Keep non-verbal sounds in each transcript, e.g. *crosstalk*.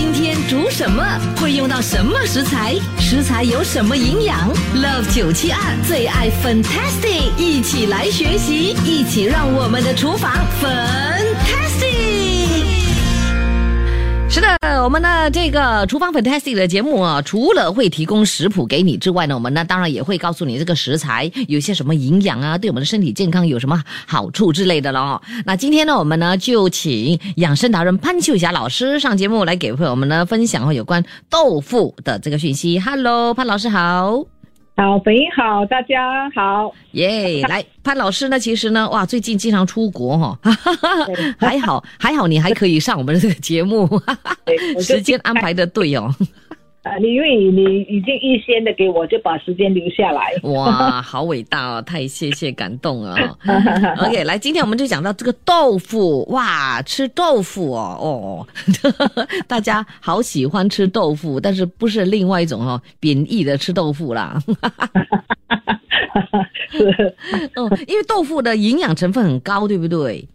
今天煮什么？会用到什么食材？食材有什么营养？Love 九七二最爱 Fantastic，一起来学习，一起让我们的厨房粉。是的，我们的这个厨房 Fantastic 的节目啊，除了会提供食谱给你之外呢，我们呢当然也会告诉你这个食材有些什么营养啊，对我们的身体健康有什么好处之类的了。那今天呢，我们呢就请养生达人潘秀霞老师上节目来给朋友们呢分享有关豆腐的这个讯息。Hello，潘老师好。好，本英好，大家好。耶来，潘老师呢，其实呢，哇，最近经常出国哈、还好 *laughs* 还好，你还可以上我们的这个节目，*laughs* 时间安排的对哦。呃，你因为你已经预先的给我，就把时间留下来。哇，*laughs* 好伟大哦！太谢谢，感动啊、*laughs* OK，来，今天我们就讲到这个豆腐，哇，吃豆腐哦，哦，*laughs* 大家好喜欢吃豆腐，但是不是另外一种哦贬义的吃豆腐啦。是哦，因为豆腐的营养成分很高，对不对？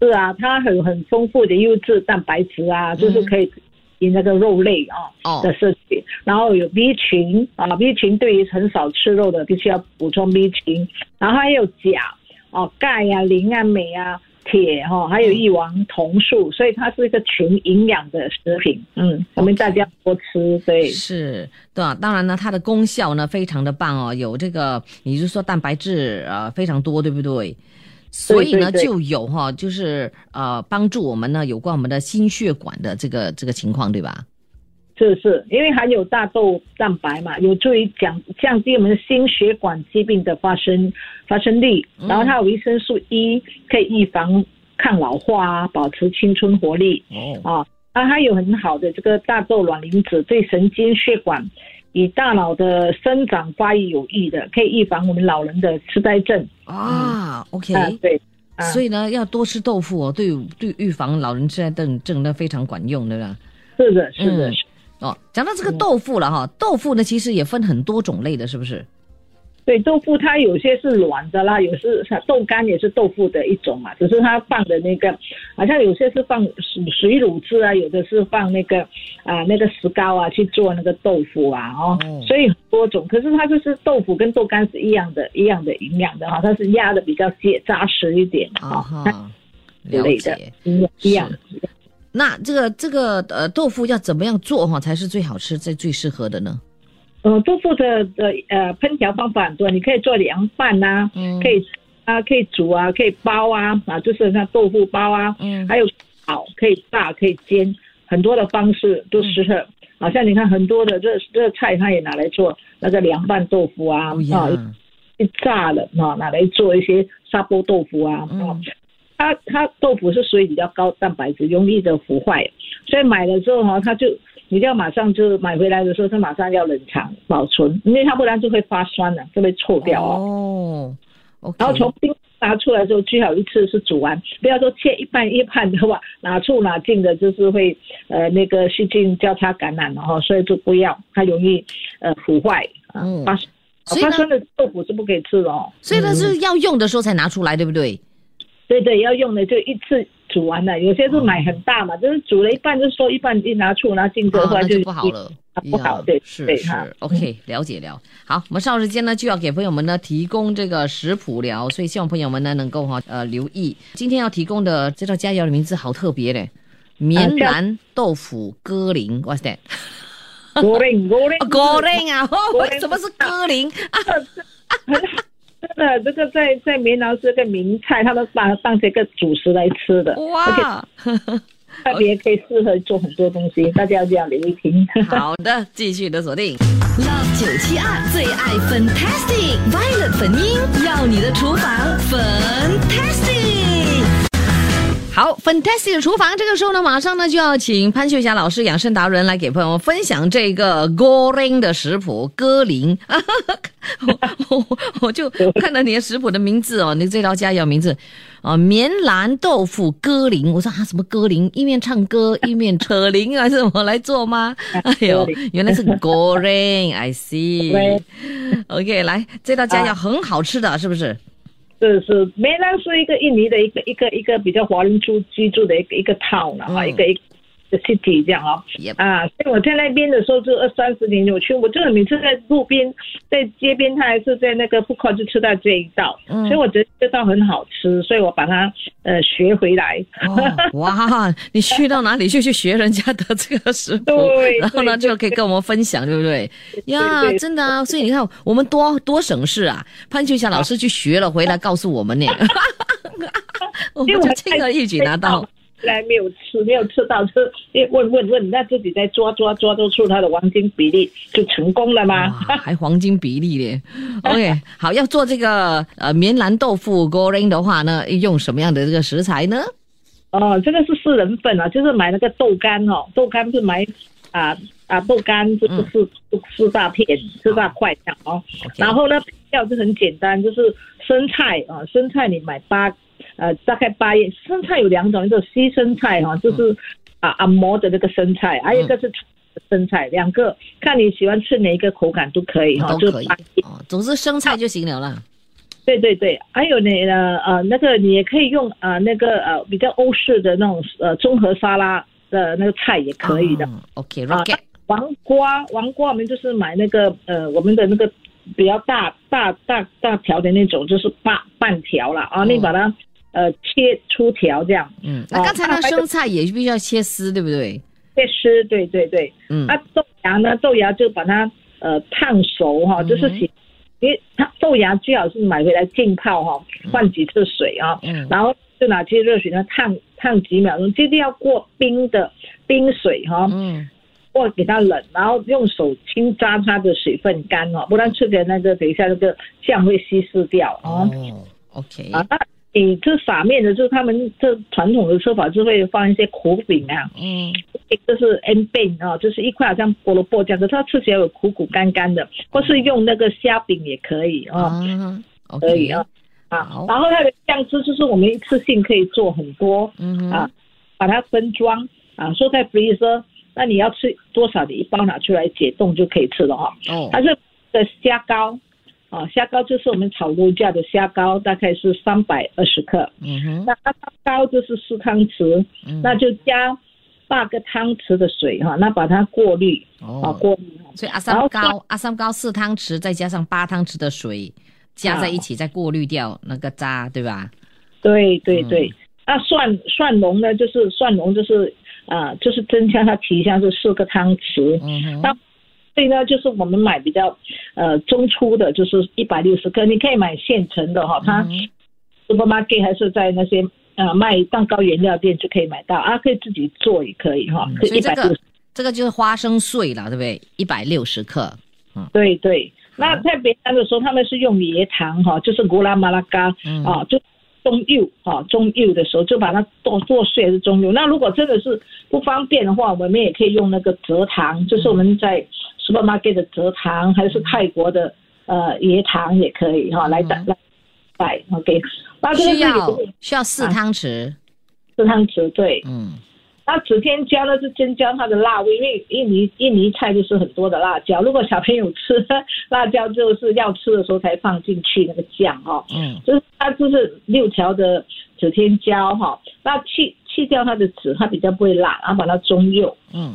是啊，它很很丰富的优质蛋白质啊，就是可以以那个肉类啊、哦的摄取，然后有 B 群啊，B 群对于很少吃肉的必须要补充 B 群，然后还有钾哦、钙呀、磷啊、镁啊。铁哈、还有一王酮素，所以它是一个群营养的食品。嗯，我们大家多吃，对。是，对啊，当然呢，它的功效呢非常的棒哦，有这个，也就是说蛋白质呃非常多，对不对？所以呢，就有哈、就是呃帮助我们呢有关我们的心血管的这个这个情况，对吧？是是，因为含有大豆蛋白嘛，有助于降降低我们心血管疾病的发生发生率。然后它有维生素 E，可以预防抗老化啊，保持青春活力哦，啊。啊，它有很好的这个大豆卵磷脂，对神经血管与大脑的生长发育有益的，可以预防我们老人的痴呆症。啊，OK，、啊，对。啊所以呢，要多吃豆腐哦，对对预防老人痴呆症症呢非常管用，对吧？是的，是的，嗯哦，讲到这个豆腐了哈，豆腐呢其实也分很多种类的，是不是？对，豆腐它有些是软的啦，有是豆干也是豆腐的一种嘛，只是它放的那个，好像有些是放水水乳汁啊，有的是放那个啊、那个石膏啊去做那个豆腐啊，哦，哦所以很多种。可是它就是豆腐跟豆干是一样的，一样的营养的哈，它是压的比较结扎实一点啊哈，哈，了解。一样一样。那这个这个呃豆腐要怎么样做哈才是最好吃、最最适合的呢？呃，豆腐的的呃烹调方法很多，你可以做凉拌呐、嗯。可以啊，可以煮啊，可以包啊，啊，就是像豆腐包啊，嗯。还有炒，可以炸，可以煎，很多的方式都适合。好像你看很多的热热菜，它也拿来做那个凉拌豆腐啊，哦啊，一炸了啊，拿来做一些砂锅豆腐啊，嗯。啊，它它豆腐是属于比较高蛋白质，容易的腐坏，所以买了之后哈，它就你就要马上就买回来的时候，它马上要冷藏保存，因为它不然就会发酸了，就会臭掉哦。然后从冰拿出来之后，最好一次是煮完，不要说切一半一半的话，哪出哪进的，就是会呃那个细菌交叉感染了哈，所以就不要，它容易呃腐坏啊嗯发所以呢发酸的豆腐是不可以吃的哦。所以呢是要用的时候才拿出来，对不对？对对，要用的就一次煮完了，有些是买很大嘛，就是煮了一半就收一半，一拿出拿进的啊，话就不好了。啊不好对是对是，OK，了解了。好，我们稍后时间呢就要给朋友们呢提供这个食谱了，所以希望朋友们呢能够哈呃留意。今天要提供的这道佳肴的名字好特别嘞，棉叫兰豆腐鸽铃，What's that？锅令锅令鸽铃啊，为什么是鸽铃啊？很 *laughs* 好吃的，这个在在棉劳是个名菜，他们把它当成一个主食来吃的，哇，*laughs* 特别可以适合做很多东西，*laughs* 大家要这样留意听。好的，继续的锁定。Love 九七二最爱 Fantastic Violet 粉音，要你的厨房 Fantastic。好，fantastic 的厨房，这个时候呢，马上呢就要请潘秀霞老师，养生达人来给朋友们分享这个 Goreng 的食谱，歌林。我 *laughs* 我我就看到你的食谱的名字哦，你这道佳肴名字啊，棉兰豆腐歌林。我说啊，什么歌林？一面唱歌一面扯铃啊，*laughs* 是我来做吗？哎呦，*laughs* 原来是 Goreng，I see。OK，来，这道佳肴很好吃的，是不是？这是，梅兰是一个印尼的一个一个一个比较华人住居住的一个一个 town 啊，一个一个 city 这样哦。啊，所以我在那边的时候就二三十年，我去，我就是每次在路边、在街边，他还是在那个 food court 就吃到这一道，所以我觉得这道很好吃，所以我把它呃学回来。哇，你去到哪里就去学人家的这个食谱，然后呢就可以跟我们分享，对不对？呀，真的啊，所以你看我们多多省事啊，潘秋霞老师去学了回来告诉我们呢，*laughs* *laughs* 我们就轻而易举拿到。来没有吃，没有吃到，吃问问问，那自己再抓抓抓，都出它的黄金比例，就成功了吗？还黄金比例咧？*laughs* OK，好，要做这个呃棉兰豆腐 goreng 的话呢，用什么样的这个食材呢？哦，这个是四人份啊，就是买那个豆干哦，豆干是买啊啊豆干，就是四四大片，四大块这样哦。然后呢，配料就很简单，就是生菜啊，生菜你买八。呃，大概八叶生菜有两种，一个西生菜哈，就是啊按摩的那个生菜，还有一个是生菜，两个看你喜欢吃哪一个口感都可以哈，都可以哦，总之生菜就行了啦。对对对，还有呢呃那个你也可以用呃那个呃比较欧式的那种呃综合沙拉的那个菜也可以的。OK，啊，黄瓜黄瓜我们就是买那个呃我们的那个比较大大大大条的那种，就是半半条了啊，你把它。呃，切粗条这样。嗯，那刚才那生菜也必须要切丝，对不对？切丝，对对对。嗯，那豆芽呢？豆芽就把它呃烫熟哈，就是洗，因为它豆芽最好是买回来浸泡哈，换几次水啊。嗯。然后就拿去热水呢烫烫几秒钟，一定要过冰的冰水哈。嗯。或给它冷，然后用手轻扎它的水分干哦，不然吃起来那个等一下那个酱会稀释掉哦。OK。啊。你这撒面的，就是他们这传统的吃法，就会放一些苦饼啊，嗯，这是 N 饼啊，就是一块好像菠萝卜这样子，它吃起来有苦苦干干的，或是用那个虾饼也可以啊，可以啊，啊，然后它的酱汁就是我们一次性可以做很多，嗯啊，把它分装啊，说在 freezer，那你要吃多少你一包拿出来解冻就可以吃了哈，哦，它是的虾膏。啊，虾膏就是我们炒肉酱的虾膏，大概是三百二十克。嗯哼，那阿三膏就是四汤匙，那就加八个汤匙的水哈，那把它过滤。哦，过滤。所以阿三膏，阿三膏四汤匙，再加上八汤匙的水，加在一起再过滤掉那个渣，对吧？对对对。那蒜蒜蓉呢？就是蒜蓉，就是啊，就是增加它提香是四个汤匙。嗯哼。那所以呢，就是我们买比较呃中粗的，就是一百六十克，你可以买现成的哈，它 supermarket 还是在那些呃卖蛋糕原料店就可以买到啊，可以自己做也可以哈。所以这个这个就是花生碎了，对不对？一百六十克。嗯，对对。那在别干的时候，他们是用椰糖哈，就是古拉马拉嘎啊，就。中釉哈，中釉的时候就把它剁剁碎，是中釉。那如果真的是不方便的话，我们也可以用那个蔗糖，就是我们在 supermarket 的蔗糖，还是泰国的呃椰糖也可以哈，来来来，OK。那需要需要四汤匙，四汤匙对，嗯。那紫天椒呢，是增加它的辣味，因为印尼印尼菜就是很多的辣椒。如果小朋友吃辣椒，就是要吃的时候才放进去那个酱哈。嗯，就是它就是六条的紫天椒哈，那去去掉它的籽，它比较不会辣，然后把它中釉。嗯，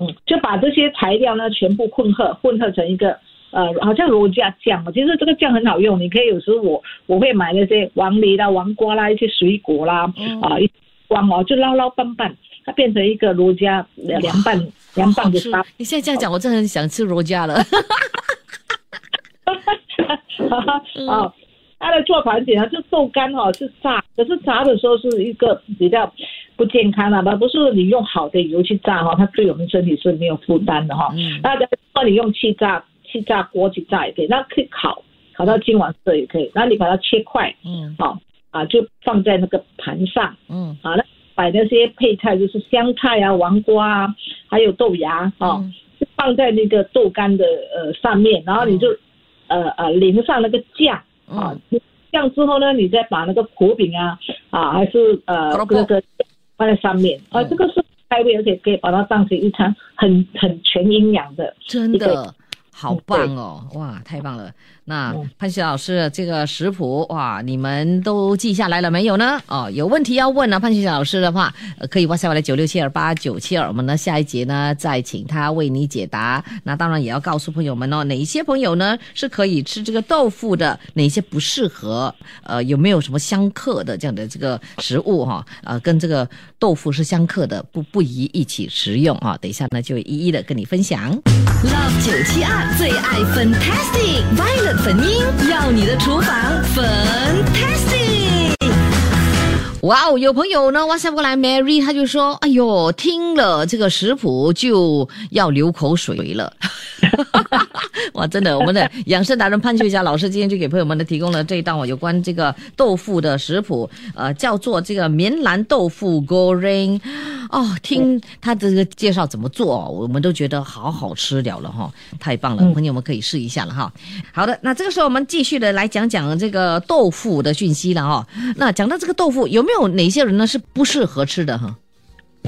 嗯，就把这些材料呢全部混合混合成一个呃，好像罗家酱。其实这个酱很好用，你可以有时候我我会买那些黄梨啦、黄瓜啦、一些水果啦，啊，一光哦就捞捞拌拌。它变成一个罗家凉拌凉拌的沙。你现在这样讲，我真的很想吃罗家了。*laughs* 啊，它的做法很简单，就豆干哈是炸，可是炸的时候是一个比较不健康啊，那？不是你用好的油去炸哈，它对我们身体是没有负担的哈。那如果你用气炸气炸锅去炸也可以，那可以烤，烤到金黄色也可以。那你把它切块，嗯，好。啊，就放在那个盘上嗯啊，那摆那些配菜就是香菜啊、黄瓜啊，还有豆芽啊，嗯就放在那个豆干的呃上面，然后你就、呃呃淋上那个酱啊嗯，酱之后呢，你再把那个苦饼啊啊还是呃那个放在上面啊，嗯这个是开胃，而且可以把它当成一餐很很全营养的。真一个的好 *laughs* 棒哦！哇，太棒了！那嗯潘旭老师这个食谱哇，你们都记下来了没有呢？哦，有问题要问呢，潘旭老师的话，呃可以 WhatsApp 来九六七二八九七二，我们呢下一节呢再请他为你解答。那当然也要告诉朋友们哦，哪一些朋友呢是可以吃这个豆腐的，哪些不适合？呃，有没有什么相克的这样的这个食物哈？呃，跟这个豆腐是相克的，不不宜一起食用啊。等一下呢就一一的跟你分享。Love 九七二最爱 Fantastic Violet 粉音，要你的厨房 Fantastic。哇哦，有朋友呢哇塞过来，Mary 他就说：“哎呦，听了这个食谱就要流口水了。” *laughs* 哇，真的，我们的养生达人潘秋霞老师今天就给朋友们呢提供了这一道有关这个豆腐的食谱，呃，叫做这个棉兰豆腐 goreng。哦，听他这个介绍怎么做哦，我们都觉得好好吃了了哈，太棒了，朋友们可以试一下了哈。好的，那这个时候我们继续的来讲讲这个豆腐的讯息了哈。那讲到这个豆腐，有没有哪些人呢是不适合吃的哈？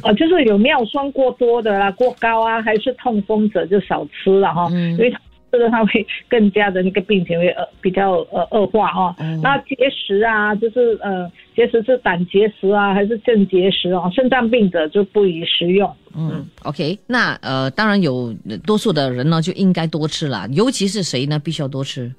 啊，就是有尿酸过多的啦、过高啊，还是痛风者就少吃了哈，嗯因为它吃了它会 *laughs* 更加的那个病情会呃比较呃恶化哈、嗯那结石啊，就是呃结石是胆结石啊，还是肾结石啊，肾脏病者就不宜食用。嗯，OK，那呃，当然有呃多数的人呢就应该多吃啦，尤其是谁呢，必须要多吃。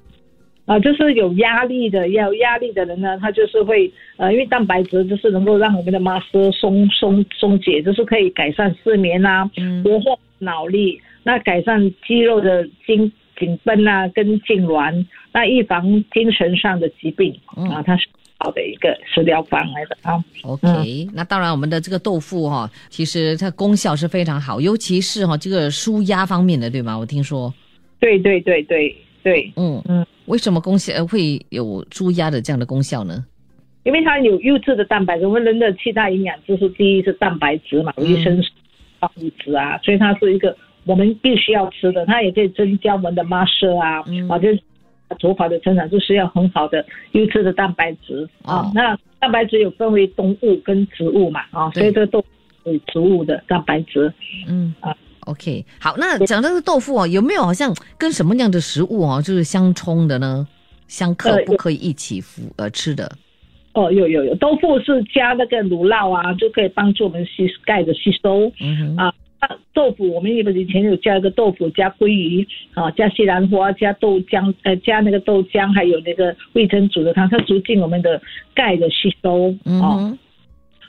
啊，就是有压力的，要有压力的人呢，他就是会呃，因为蛋白质就是能够让我们的 muscle 松松松解，就是可以改善失眠啊，嗯活化脑力，那改善肌肉的紧紧绷啊，跟痉挛，那预防精神上的疾病、嗯啊，它是好的一个食疗方来的啊。OK，、那当然我们的这个豆腐哈、其实它功效是非常好，尤其是哈、这个舒压方面的，对吗？我听说，对对对对对，嗯嗯，为什么功效呃会有猪鸭的这样的功效呢？因为它有优质的蛋白质，我们人的七大营养就是第一是蛋白质嘛，维生素、矿物质啊，所以它是一个我们必须要吃的。它也可以增加我们的 muscle 啊，嗯啊，就是头发的成长，就是要很好的优质的蛋白质啊。哦那蛋白质有分为动物跟植物嘛，啊，所以这个都是植物的蛋白质。嗯啊 OK，好，那讲到这个豆腐哦，有没有好像跟什么样的食物哦，就是相冲的呢？相克不可以一起服呃吃的？哦，有有有，豆腐是加那个乳酪啊，就可以帮助我们吸钙的吸收。嗯哼，啊，那豆腐我们以前有加一个豆腐加鲑鱼啊，加西兰花，加豆浆，呃，加那个豆浆，还有那个味噌煮的汤，它促进我们的钙的吸收哦。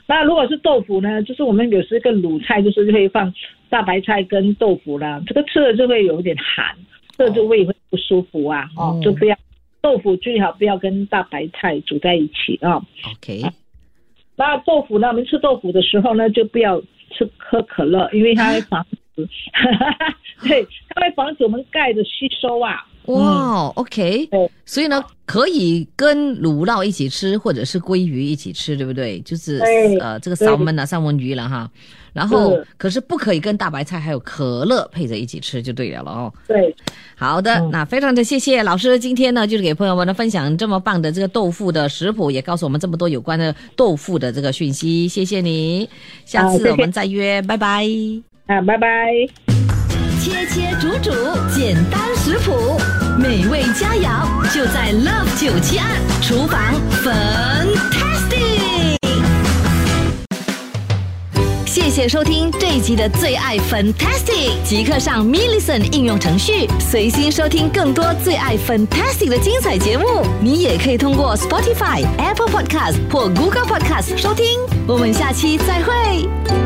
那如果是豆腐呢，就是我们有时个卤菜就是会放大白菜跟豆腐啦，这个吃了就会有点寒，这就胃会不舒服啊，哦，哦就不要豆腐最好不要跟大白菜煮在一起啊。OK，那豆腐呢？我们吃豆腐的时候呢，就不要吃喝可乐，因为它会防止，*laughs* 对，它会防止我们钙的吸收啊。哇，OK，对所以呢，可以跟乳酪一起吃，或者是鲑鱼一起吃，对不对？就是呃，这个对烧焖啊，三文鱼了哈。然后是，可是不可以跟大白菜还有可乐配着一起吃，就对了了哦。对，好的，嗯那非常的谢谢老师，今天呢就是给朋友们呢分享这么棒的这个豆腐的食谱，也告诉我们这么多有关的豆腐的这个讯息，谢谢你，下次我们再约，拜拜。啊，拜拜。切切煮煮，简单食谱，美味佳肴就在 Love 九七二厨房 Fantastic。谢谢收听这一集的最爱 Fantastic，即刻上 m i l l i c e n 应用程序，随心收听更多最爱 Fantastic 的精彩节目。你也可以通过 Spotify、Apple Podcast 或 Google Podcast 收听。我们下期再会。